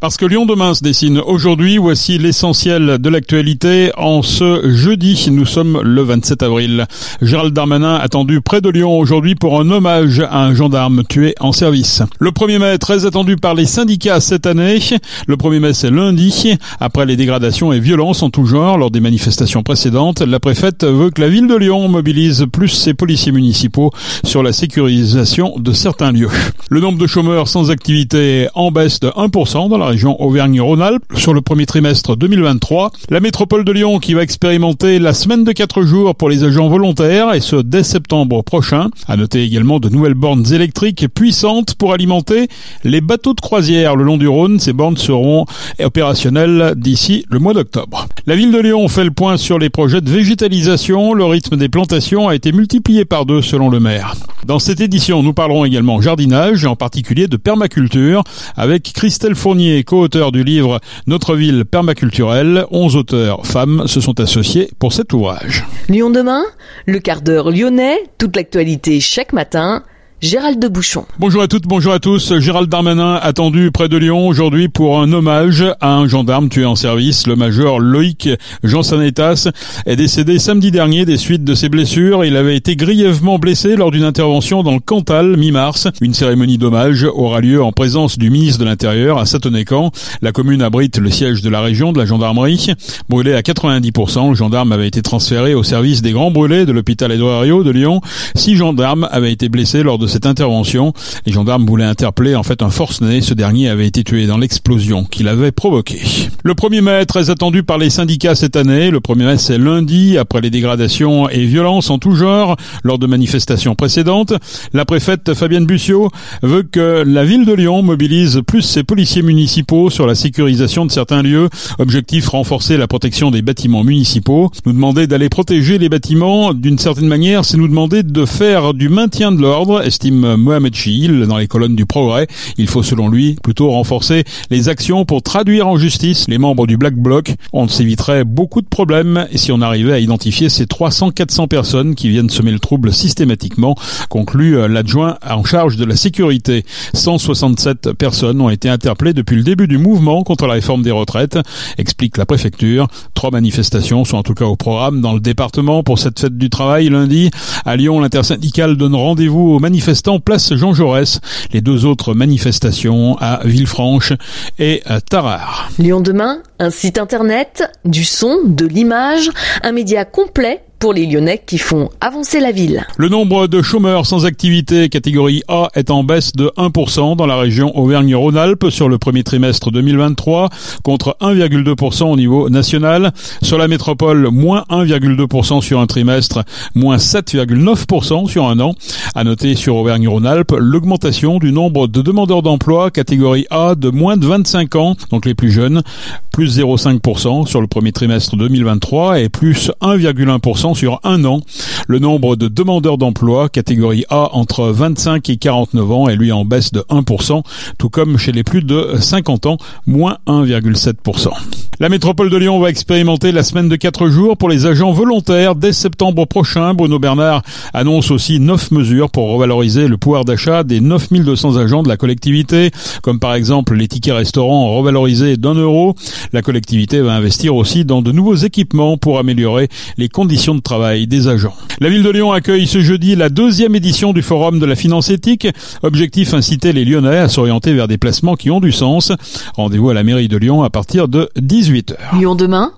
Parce que Lyon demain se dessine aujourd'hui, voici l'essentiel de l'actualité en ce jeudi. Nous sommes le 27 avril. Gérald Darmanin attendu près de Lyon aujourd'hui pour un hommage à un gendarme tué en service. Le 1er mai, très attendu par les syndicats cette année. Le 1er mai, c'est lundi. Après les dégradations et violences en tout genre lors des manifestations précédentes, la préfète veut que la ville de Lyon mobilise plus ses policiers municipaux sur la sécurisation de certains lieux. Le nombre de chômeurs sans activité en baisse de 1% dans la région Auvergne-Rhône-Alpes sur le premier trimestre 2023. La métropole de Lyon qui va expérimenter la semaine de 4 jours pour les agents volontaires et ce dès septembre prochain. À noter également de nouvelles bornes électriques puissantes pour alimenter les bateaux de croisière le long du Rhône. Ces bornes seront opérationnelles d'ici le mois d'octobre. La ville de Lyon fait le point sur les projets de végétalisation. Le rythme des plantations a été multiplié par deux selon le maire. Dans cette édition, nous parlerons également jardinage et en particulier de permaculture avec Christelle Fournier co-auteur du livre Notre ville permaculturelle. 11 auteurs femmes se sont associés pour cet ouvrage. Lyon demain, le quart d'heure lyonnais, toute l'actualité chaque matin Gérald de Bouchon. Bonjour à toutes, bonjour à tous. Gérald Darmanin attendu près de Lyon aujourd'hui pour un hommage à un gendarme tué en service. Le major Loïc Jean Sanetas est décédé samedi dernier des suites de ses blessures. Il avait été grièvement blessé lors d'une intervention dans le Cantal mi-mars. Une cérémonie d'hommage aura lieu en présence du ministre de l'Intérieur à Satonnécan. La commune abrite le siège de la région de la gendarmerie. Brûlé à 90%, le gendarme avait été transféré au service des grands brûlés de l'hôpital Edouard de Lyon. Six gendarmes avaient été blessés lors de cette intervention. Les gendarmes voulaient interpeller en fait un forcené. Ce dernier avait été tué dans l'explosion qu'il avait provoquée. Le 1er mai, très attendu par les syndicats cette année. Le 1er mai, c'est lundi, après les dégradations et violences en tout genre lors de manifestations précédentes. La préfète Fabienne Bussiot veut que la ville de Lyon mobilise plus ses policiers municipaux sur la sécurisation de certains lieux. Objectif, renforcer la protection des bâtiments municipaux. Nous demander d'aller protéger les bâtiments d'une certaine manière, c'est nous demander de faire du maintien de l'ordre, estime Mohamed Chihil dans les colonnes du Progrès. Il faut selon lui plutôt renforcer les actions pour traduire en justice les membres du Black Bloc. On s'éviterait beaucoup de problèmes si on arrivait à identifier ces 300-400 personnes qui viennent semer le trouble systématiquement, conclut l'adjoint en charge de la sécurité. 167 personnes ont été interpellées depuis le début du mouvement contre la réforme des retraites, explique la préfecture. Trois manifestations sont en tout cas au programme dans le département pour cette fête du travail lundi. À Lyon, l'intersyndicale donne rendez-vous aux manifestants place Jean Jaurès. Les deux autres manifestations à Villefranche et à Tarare. Lyon demain, un site internet, du son, de l'image, un média complet pour les Lyonnais qui font avancer la ville. Le nombre de chômeurs sans activité catégorie A est en baisse de 1% dans la région Auvergne-Rhône-Alpes sur le premier trimestre 2023 contre 1,2% au niveau national. Sur la métropole, moins 1,2% sur un trimestre, moins 7,9% sur un an. À noter sur Auvergne-Rhône-Alpes l'augmentation du nombre de demandeurs d'emploi catégorie A de moins de 25 ans, donc les plus jeunes, plus 0,5% sur le premier trimestre 2023 et plus 1,1% sur un an. Le nombre de demandeurs d'emploi catégorie A entre 25 et 49 ans est lui en baisse de 1%, tout comme chez les plus de 50 ans, moins 1,7%. La métropole de Lyon va expérimenter la semaine de 4 jours pour les agents volontaires dès septembre prochain. Bruno Bernard annonce aussi 9 mesures pour revaloriser le pouvoir d'achat des 9200 agents de la collectivité, comme par exemple les tickets restaurants revalorisés d'un euro. La collectivité va investir aussi dans de nouveaux équipements pour améliorer les conditions travail des agents. La ville de Lyon accueille ce jeudi la deuxième édition du Forum de la finance éthique. Objectif inciter les Lyonnais à s'orienter vers des placements qui ont du sens. Rendez-vous à la mairie de Lyon à partir de 18h. Lyon demain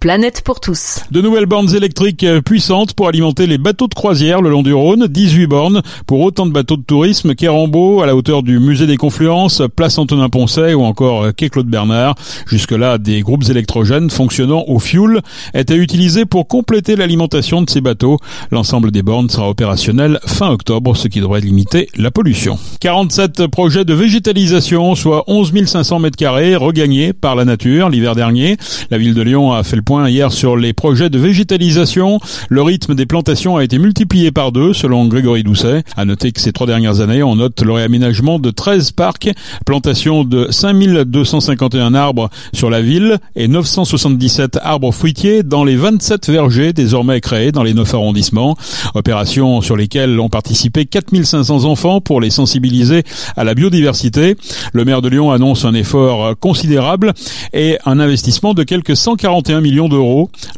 Planète pour tous. De nouvelles bornes électriques puissantes pour alimenter les bateaux de croisière le long du Rhône. 18 bornes pour autant de bateaux de tourisme qu'Erambeau à la hauteur du musée des Confluences, place Antonin Poncet ou encore quai Claude Bernard. Jusque-là, des groupes électrogènes fonctionnant au fioul étaient utilisés pour compléter l'alimentation de ces bateaux. L'ensemble des bornes sera opérationnel fin octobre, ce qui devrait limiter la pollution. 47 projets de végétalisation, soit 11 500 mètres carrés regagnés par la nature l'hiver dernier. La ville de Lyon a fait le point point hier sur les projets de végétalisation. Le rythme des plantations a été multiplié par deux, selon Grégory Doucet. À noter que ces trois dernières années, on note le réaménagement de 13 parcs, plantation de 5251 arbres sur la ville et 977 arbres fruitiers dans les 27 vergers désormais créés dans les 9 arrondissements. Opérations sur lesquelles ont participé 4500 enfants pour les sensibiliser à la biodiversité. Le maire de Lyon annonce un effort considérable et un investissement de quelques 141 millions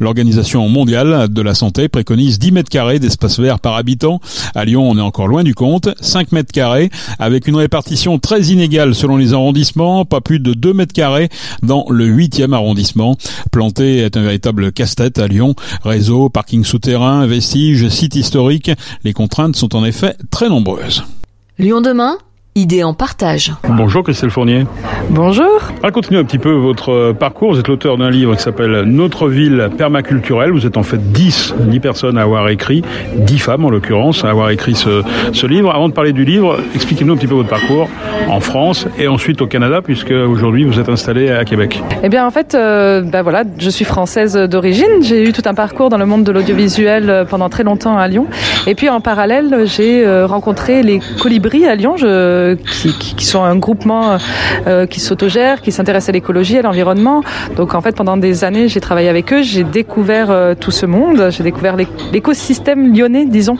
L'Organisation mondiale de la santé préconise 10 mètres carrés d'espace vert par habitant. À Lyon, on est encore loin du compte. 5 mètres carrés avec une répartition très inégale selon les arrondissements. Pas plus de 2 mètres carrés dans le 8e arrondissement. Planter est un véritable casse-tête à Lyon. Réseau, parking souterrain, vestiges, sites historiques. Les contraintes sont en effet très nombreuses. Lyon demain? Idées en partage. Bonjour Christelle Fournier. Bonjour. Racontez-nous un petit peu votre euh, parcours. Vous êtes l'auteur d'un livre qui s'appelle Notre ville permaculturelle. Vous êtes en fait 10, 10 personnes à avoir écrit, 10 femmes en l'occurrence, à avoir écrit ce, ce, livre. Avant de parler du livre, expliquez-nous un petit peu votre parcours en France et ensuite au Canada, puisque aujourd'hui vous êtes installé à Québec. Eh bien en fait, euh, ben voilà, je suis française d'origine. J'ai eu tout un parcours dans le monde de l'audiovisuel euh, pendant très longtemps à Lyon. Et puis en parallèle, j'ai rencontré les colibris à Lyon. Je qui, qui, sont un groupement euh, qui s'autogère, qui s'intéresse à l'écologie, à l'environnement. Donc en fait, pendant des années, j'ai travaillé avec eux, j'ai découvert euh, tout ce monde, j'ai découvert l'écosystème lyonnais, disons,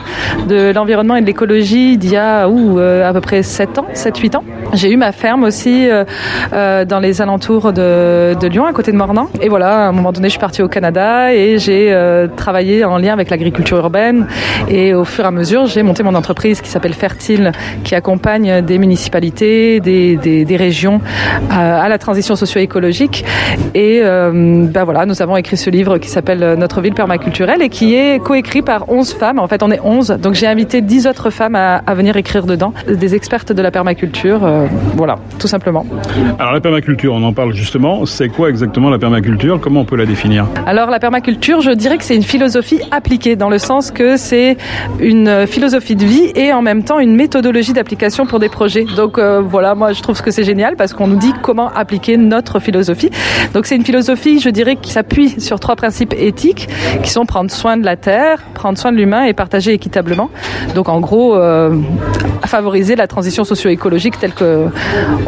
de l'environnement et de l'écologie d'il y a ou euh, à peu près 7 ans, 7-8 ans. J'ai eu ma ferme aussi euh, dans les alentours de, de, Lyon, à côté de Mornan. Et voilà, à un moment donné, je suis partie au Canada et j'ai travaillé en lien avec l'agriculture urbaine. Et au fur et à mesure, j'ai monté mon entreprise qui s'appelle Fertile, qui accompagne des municipalités, des, des, des régions à, à, la transition socio-écologique. Et euh, ben voilà, nous avons écrit ce livre qui s'appelle Notre ville permaculturelle et qui est coécrit par 11 femmes. En fait, on est 11. Donc j'ai invité 10 autres femmes à, à, venir écrire dedans, des expertes de la permaculture. Euh, voilà, tout simplement. Alors la permaculture, on en parle justement. C'est quoi exactement la permaculture? Comment on peut la définir? Alors la permaculture, je dirais que c'est une philosophie appliquée dans le sens que c'est une philosophie de vie et en même temps une méthodologie d'application pour des projets donc euh, voilà, moi je trouve que c'est génial parce qu'on nous dit comment appliquer notre philosophie. Donc c'est une philosophie, je dirais, qui s'appuie sur trois principes éthiques qui sont prendre soin de la terre, prendre soin de l'humain et partager équitablement. Donc en gros, euh, favoriser la transition socio-écologique telle que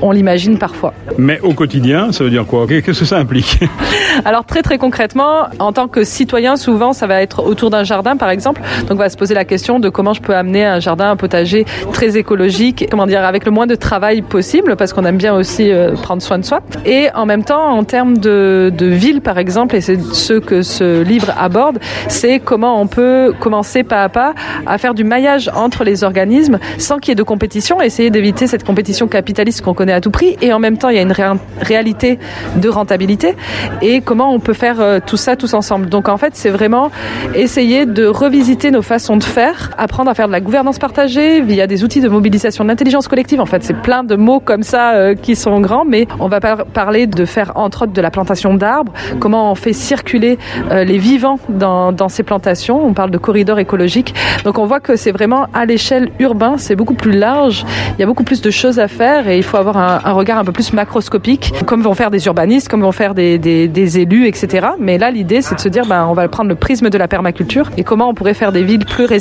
on l'imagine parfois. Mais au quotidien, ça veut dire quoi? Qu'est-ce que ça implique? Alors très très concrètement, en tant que citoyen, souvent ça va être autour d'un jardin par exemple. Donc on va se poser la question de comment je peux amener un jardin, un potager très écologique, comment dire avec le moins de travail possible, parce qu'on aime bien aussi euh, prendre soin de soi. Et en même temps, en termes de, ville, par exemple, et c'est ce que ce livre aborde, c'est comment on peut commencer pas à pas à faire du maillage entre les organismes sans qu'il y ait de compétition, essayer d'éviter cette compétition capitaliste qu'on connaît à tout prix. Et en même temps, il y a une ré réalité de rentabilité. Et comment on peut faire euh, tout ça tous ensemble. Donc en fait, c'est vraiment essayer de revisiter nos façons de faire, apprendre à faire de la gouvernance partagée via des outils de mobilisation de l'intelligence collective en fait, c'est plein de mots comme ça euh, qui sont grands, mais on va par parler de faire entre autres de la plantation d'arbres, comment on fait circuler euh, les vivants dans, dans ces plantations. On parle de corridors écologiques. Donc on voit que c'est vraiment à l'échelle urbaine, c'est beaucoup plus large. Il y a beaucoup plus de choses à faire et il faut avoir un, un regard un peu plus macroscopique, comme vont faire des urbanistes, comme vont faire des, des, des élus, etc. Mais là, l'idée, c'est de se dire, ben, on va prendre le prisme de la permaculture et comment on pourrait faire des villes plus résilientes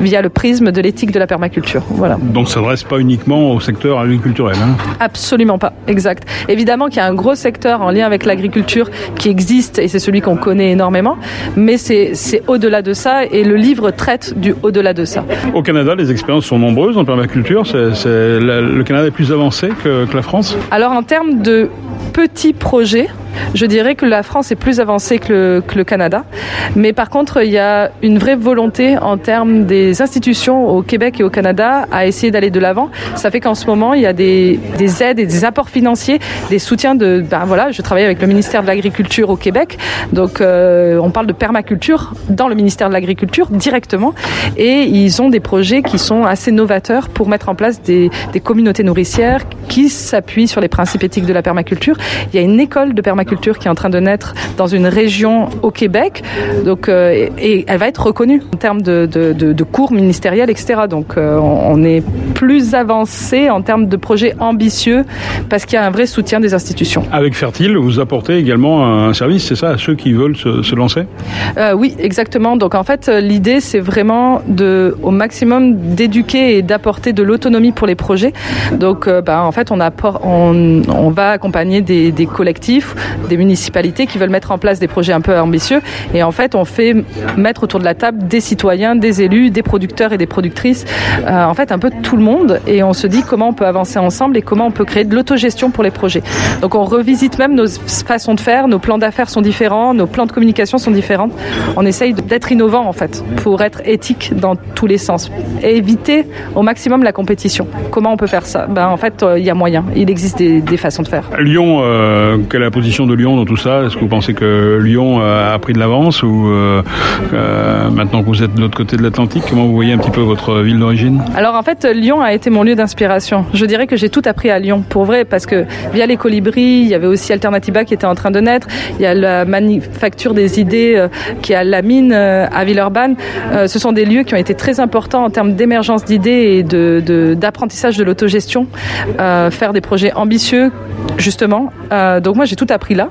via le prisme de l'éthique de la permaculture. Voilà. Donc ça ne reste pas uniquement au secteur agriculturel. Hein Absolument pas, exact. Évidemment qu'il y a un gros secteur en lien avec l'agriculture qui existe et c'est celui qu'on connaît énormément, mais c'est au-delà de ça et le livre traite du au-delà de ça. Au Canada, les expériences sont nombreuses en permaculture. C est, c est, le Canada est plus avancé que, que la France Alors en termes de petits projets, je dirais que la France est plus avancée que le, Canada. Mais par contre, il y a une vraie volonté en termes des institutions au Québec et au Canada à essayer d'aller de l'avant. Ça fait qu'en ce moment, il y a des, des, aides et des apports financiers, des soutiens de... Ben voilà, je travaille avec le ministère de l'Agriculture au Québec. Donc, euh, on parle de permaculture dans le ministère de l'Agriculture directement. Et ils ont des projets qui sont assez novateurs pour mettre en place des, des communautés nourricières qui s'appuient sur les principes éthiques de la permaculture. Il y a une école de permaculture permaculture qui est en train de naître dans une région au Québec. Donc, euh, et, elle va être reconnue en termes de, de, de, de cours ministériels, etc. Donc, euh, on est plus avancé en termes de projets ambitieux parce qu'il y a un vrai soutien des institutions. Avec Fertile, vous apportez également un service, c'est ça, à ceux qui veulent se, se lancer? Euh, Oui, exactement. Donc, en fait, l'idée, c'est vraiment de, au maximum d'éduquer et d'apporter de l'autonomie pour les projets. Donc, bah, en fait, on, apporte, on, on va accompagner des, des collectifs, des municipalités qui veulent mettre en place des projets un peu ambitieux. Et en fait, on fait mettre autour de la table des citoyens, des élus, des producteurs et des productrices, euh, en fait, un peu tout le monde. Et on se dit comment on peut avancer ensemble et comment on peut créer de l'autogestion pour les projets. Donc, on revisite même nos façons de faire, nos plans d'affaires sont différents, nos plans de communication sont différents. On essaye d'être innovant, en fait, pour être éthique dans tous les sens. Éviter au maximum la compétition. Comment on peut faire ça? Ben, En fait, il y a moyen. Il existe des, des façons de faire. Lyon, euh, quelle est la position de Lyon dans tout ça Est-ce que vous pensez que Lyon a pris de l'avance ou euh, euh, maintenant que vous êtes de l'autre côté de l'Atlantique, comment vous voyez un petit peu votre ville d'origine? Alors en fait, Lyon a été mon lieu d'inspiration. Je dirais que j'ai tout appris à Lyon, pour vrai, parce que via les colibris, il y avait aussi Alternativa qui était en train de naître, il y a la manufacture des idées euh, qui est à la mine euh, à Villeurbanne. Euh, ce sont des lieux qui ont été très importants en termes d'émergence d'idées et d'apprentissage de, de, l'autogestion, euh, faire des projets ambitieux justement. Euh, donc moi j'ai tout appris là.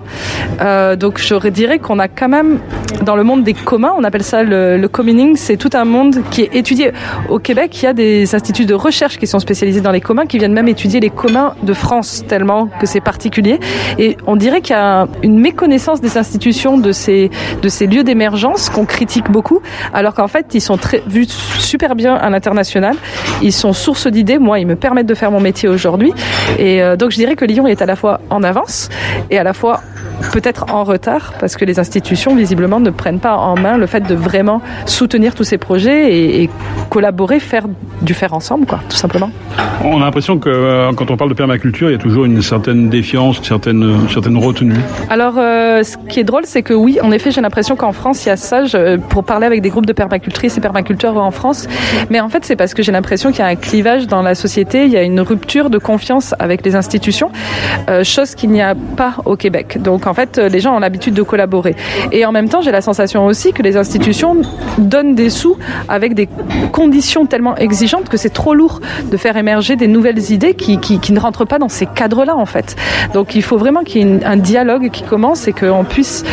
Euh, donc je dirais qu'on a quand même dans le monde des communs, on appelle ça le, le communing, c'est tout un monde qui est étudié. Au Québec, il y a des instituts de recherche qui sont spécialisés dans les communs, qui viennent même étudier les communs de France, tellement que c'est particulier. Et on dirait qu'il y a une méconnaissance des institutions de ces, de ces lieux d'émergence qu'on critique beaucoup, alors qu'en fait ils sont très, vus super bien à l'international. Ils sont source d'idées. Moi, ils me permettent de faire mon métier aujourd'hui. Et euh, donc je dirais que Lyon est à la fois en avance et à la fois peut-être en retard parce que les institutions visiblement ne prennent pas en main le fait de vraiment soutenir tous ces projets et, et collaborer, faire du faire ensemble, quoi, tout simplement. On a l'impression que euh, quand on parle de permaculture, il y a toujours une certaine défiance, une certaine, une certaine retenue. Alors, euh, ce qui est drôle, c'est que oui, en effet, j'ai l'impression qu'en France, il y a ça, je, pour parler avec des groupes de permacultrices et permaculteurs en France, mais en fait, c'est parce que j'ai l'impression qu'il y a un clivage dans la société, il y a une rupture de confiance avec les institutions, euh, chose qu'il n'y a pas au Québec. Donc, en fait, les gens ont l'habitude de collaborer. Et en même temps, j'ai la sensation aussi que les institutions donnent des sous avec des conditions tellement exigeantes que c'est trop lourd de faire émerger des nouvelles idées qui, ne rentrent pas dans ces cadres-là, en fait. Donc, il faut vraiment qu'il y ait un dialogue qui commence et qu'on puisse,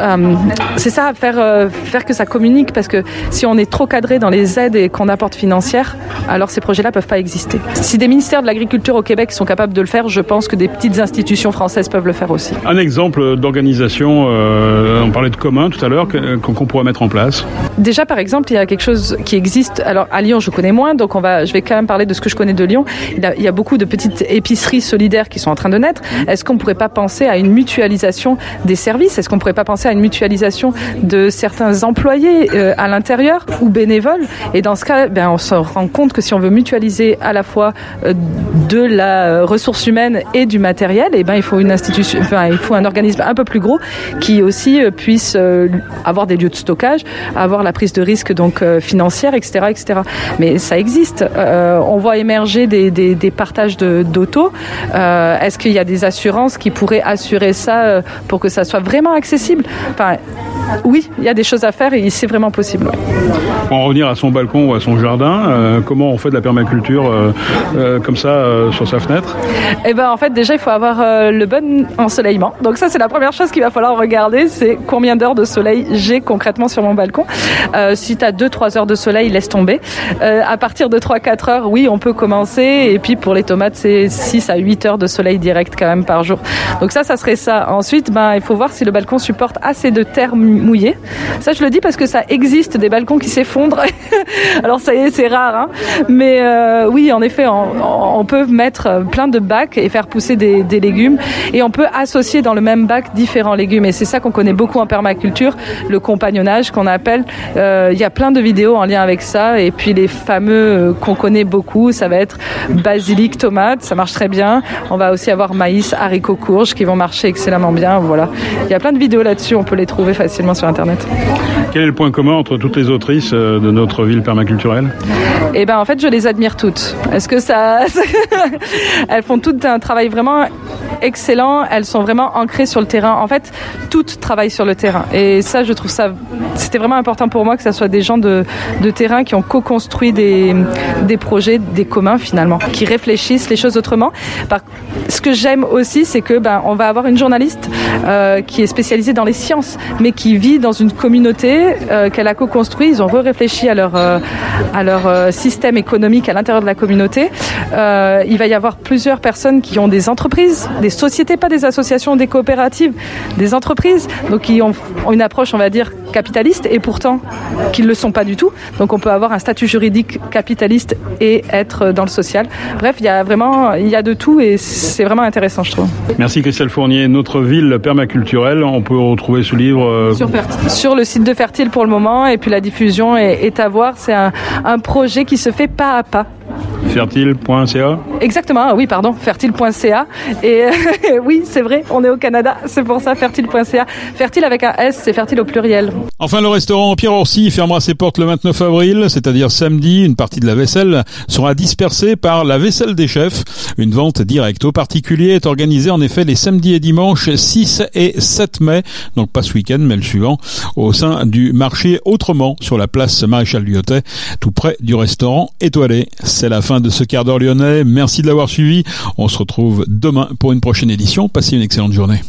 euh, c'est ça, faire, euh, faire que ça communique, parce que si on est trop cadré dans les aides et qu'on apporte financières, alors ces projets-là peuvent pas exister. Si des ministères de l'agriculture au Québec sont capables de le faire, je pense que des petites institutions françaises peuvent le faire aussi. Un exemple d'organisation, euh, on parlait de commun tout à l'heure, qu'on pourrait mettre en place Déjà, par exemple, il y a quelque chose qui existe. Alors, à Lyon, je connais moins, donc je vais quand même parler de ce que je connais de Lyon. Il y a, beaucoup de petites épiceries solidaires qui sont en train de naître. Est-ce qu'on pourrait pas penser à une mutualisation des services? Est-ce qu'on pourrait pas penser à une mutualisation de certains employés euh, à l'intérieur ou bénévoles? Et dans ce cas, ben, on se rend compte que si on veut mutualiser à la fois euh, de la ressource humaine et du matériel, et ben il faut une institution, enfin il faut un organisme un peu plus gros qui aussi euh, puisse euh, avoir des lieux de stockage, avoir la prise de risque donc euh, financière, etc., etc. Mais ça existe. Euh, on voit émerger des, des, des partages d'auto. De, euh, Est-ce qu'il y a des assurances qui pourraient assurer ça pour que ça soit vraiment accessible? Enfin, oui, il y a des choses à faire et c'est vraiment possible. Pour en revenir à son balcon ou à son jardin, euh, comment on fait de la permaculture comme ça sur sa fenêtre? Eh ben en fait déjà il faut avoir le bon ensoleillement. Donc ça c'est la première chose qu'il va falloir regarder, c'est combien d'heures de soleil j'ai concrètement sur mon balcon. Euh, si tu as 2-3 heures de soleil, laisse tomber. Euh, à partir de 3-4 heures, oui on peut commencer. Et puis pour les tomates c'est 6 à 8 heures de soleil direct quand même par jour. Donc ça ça serait ça. Ensuite ben, il faut voir si le balcon supporte assez de terre mouillée. Ça je le dis parce que ça existe des balcons qui s'effondrent. Alors ça y est c'est rare. Hein Mais euh, oui en effet on, peut mettre plein de bacs et faire pousser des, des, légumes. Et on peut associer dans le même bac différents légumes. Et c'est ça qu'on connaît beaucoup en permaculture, le compagnonnage qu'on appelle. Euh, il y a plein de vidéos en lien avec ça. Et puis les fameux euh, qu'on connaît beaucoup, ça va être basilic, tomate, ça marche très bien. On va aussi avoir maïs, haricots, courges qui vont marcher excellemment bien. Voilà. Il y a plein de vidéos là-dessus, on peut les trouver facilement sur Internet. Quel est le point commun entre toutes les autrices de notre ville permaculturelle? Eh ben en fait, je les admire toutes. Est-ce que ça... Elles font toutes un travail vraiment excellents. Elles sont vraiment ancrées sur le terrain. En fait, toutes travaillent sur le terrain. Et ça, je trouve ça, c'était vraiment important pour moi que ce soit des gens de, de terrain qui ont co-construit des, des projets, des communs finalement, qui réfléchissent les choses autrement. Ce que j'aime aussi, c'est que ben, on va avoir une journaliste euh, qui est spécialisée dans les sciences, mais qui vit dans une communauté euh, qu'elle a co-construit. Ils ont réfléchi à leur, euh, à leur système économique à l'intérieur de la communauté. Il va y avoir plusieurs personnes qui ont des entreprises, des sociétés, pas des associations, des coopératives, des entreprises, donc qui ont, ont une approche, on va dire, capitaliste, et pourtant qui ne le sont pas du tout. Donc on peut avoir un statut juridique capitaliste et être dans le social. Bref, il y a vraiment, il y a de tout et c'est vraiment intéressant, je trouve. Merci Christelle Fournier. Notre ville permaculturelle, on peut retrouver ce livre euh... sur, sur, le site de Fertile pour le moment et puis la diffusion est, est à voir. C'est un, un projet qui se fait pas à pas. Fertile.ca Exactement, oui, pardon, fertile.ca. Et oui, c'est vrai, on est au Canada, c'est pour ça, fertile.ca. Fertile avec un S, c'est fertile au pluriel. Enfin, le restaurant Pierre Orsi fermera ses portes le 29 avril, c'est-à-dire samedi. Une partie de la vaisselle sera dispersée par la vaisselle des chefs. Une vente directe aux particuliers est organisée en effet les samedis et dimanches 6 et 7 mai, donc pas ce week-end, mais le suivant, au sein du marché Autrement sur la place Maréchal Lyotet, tout près du restaurant étoilé. C'est la de ce quart d'heure lyonnais. Merci de l'avoir suivi. On se retrouve demain pour une prochaine édition. Passez une excellente journée.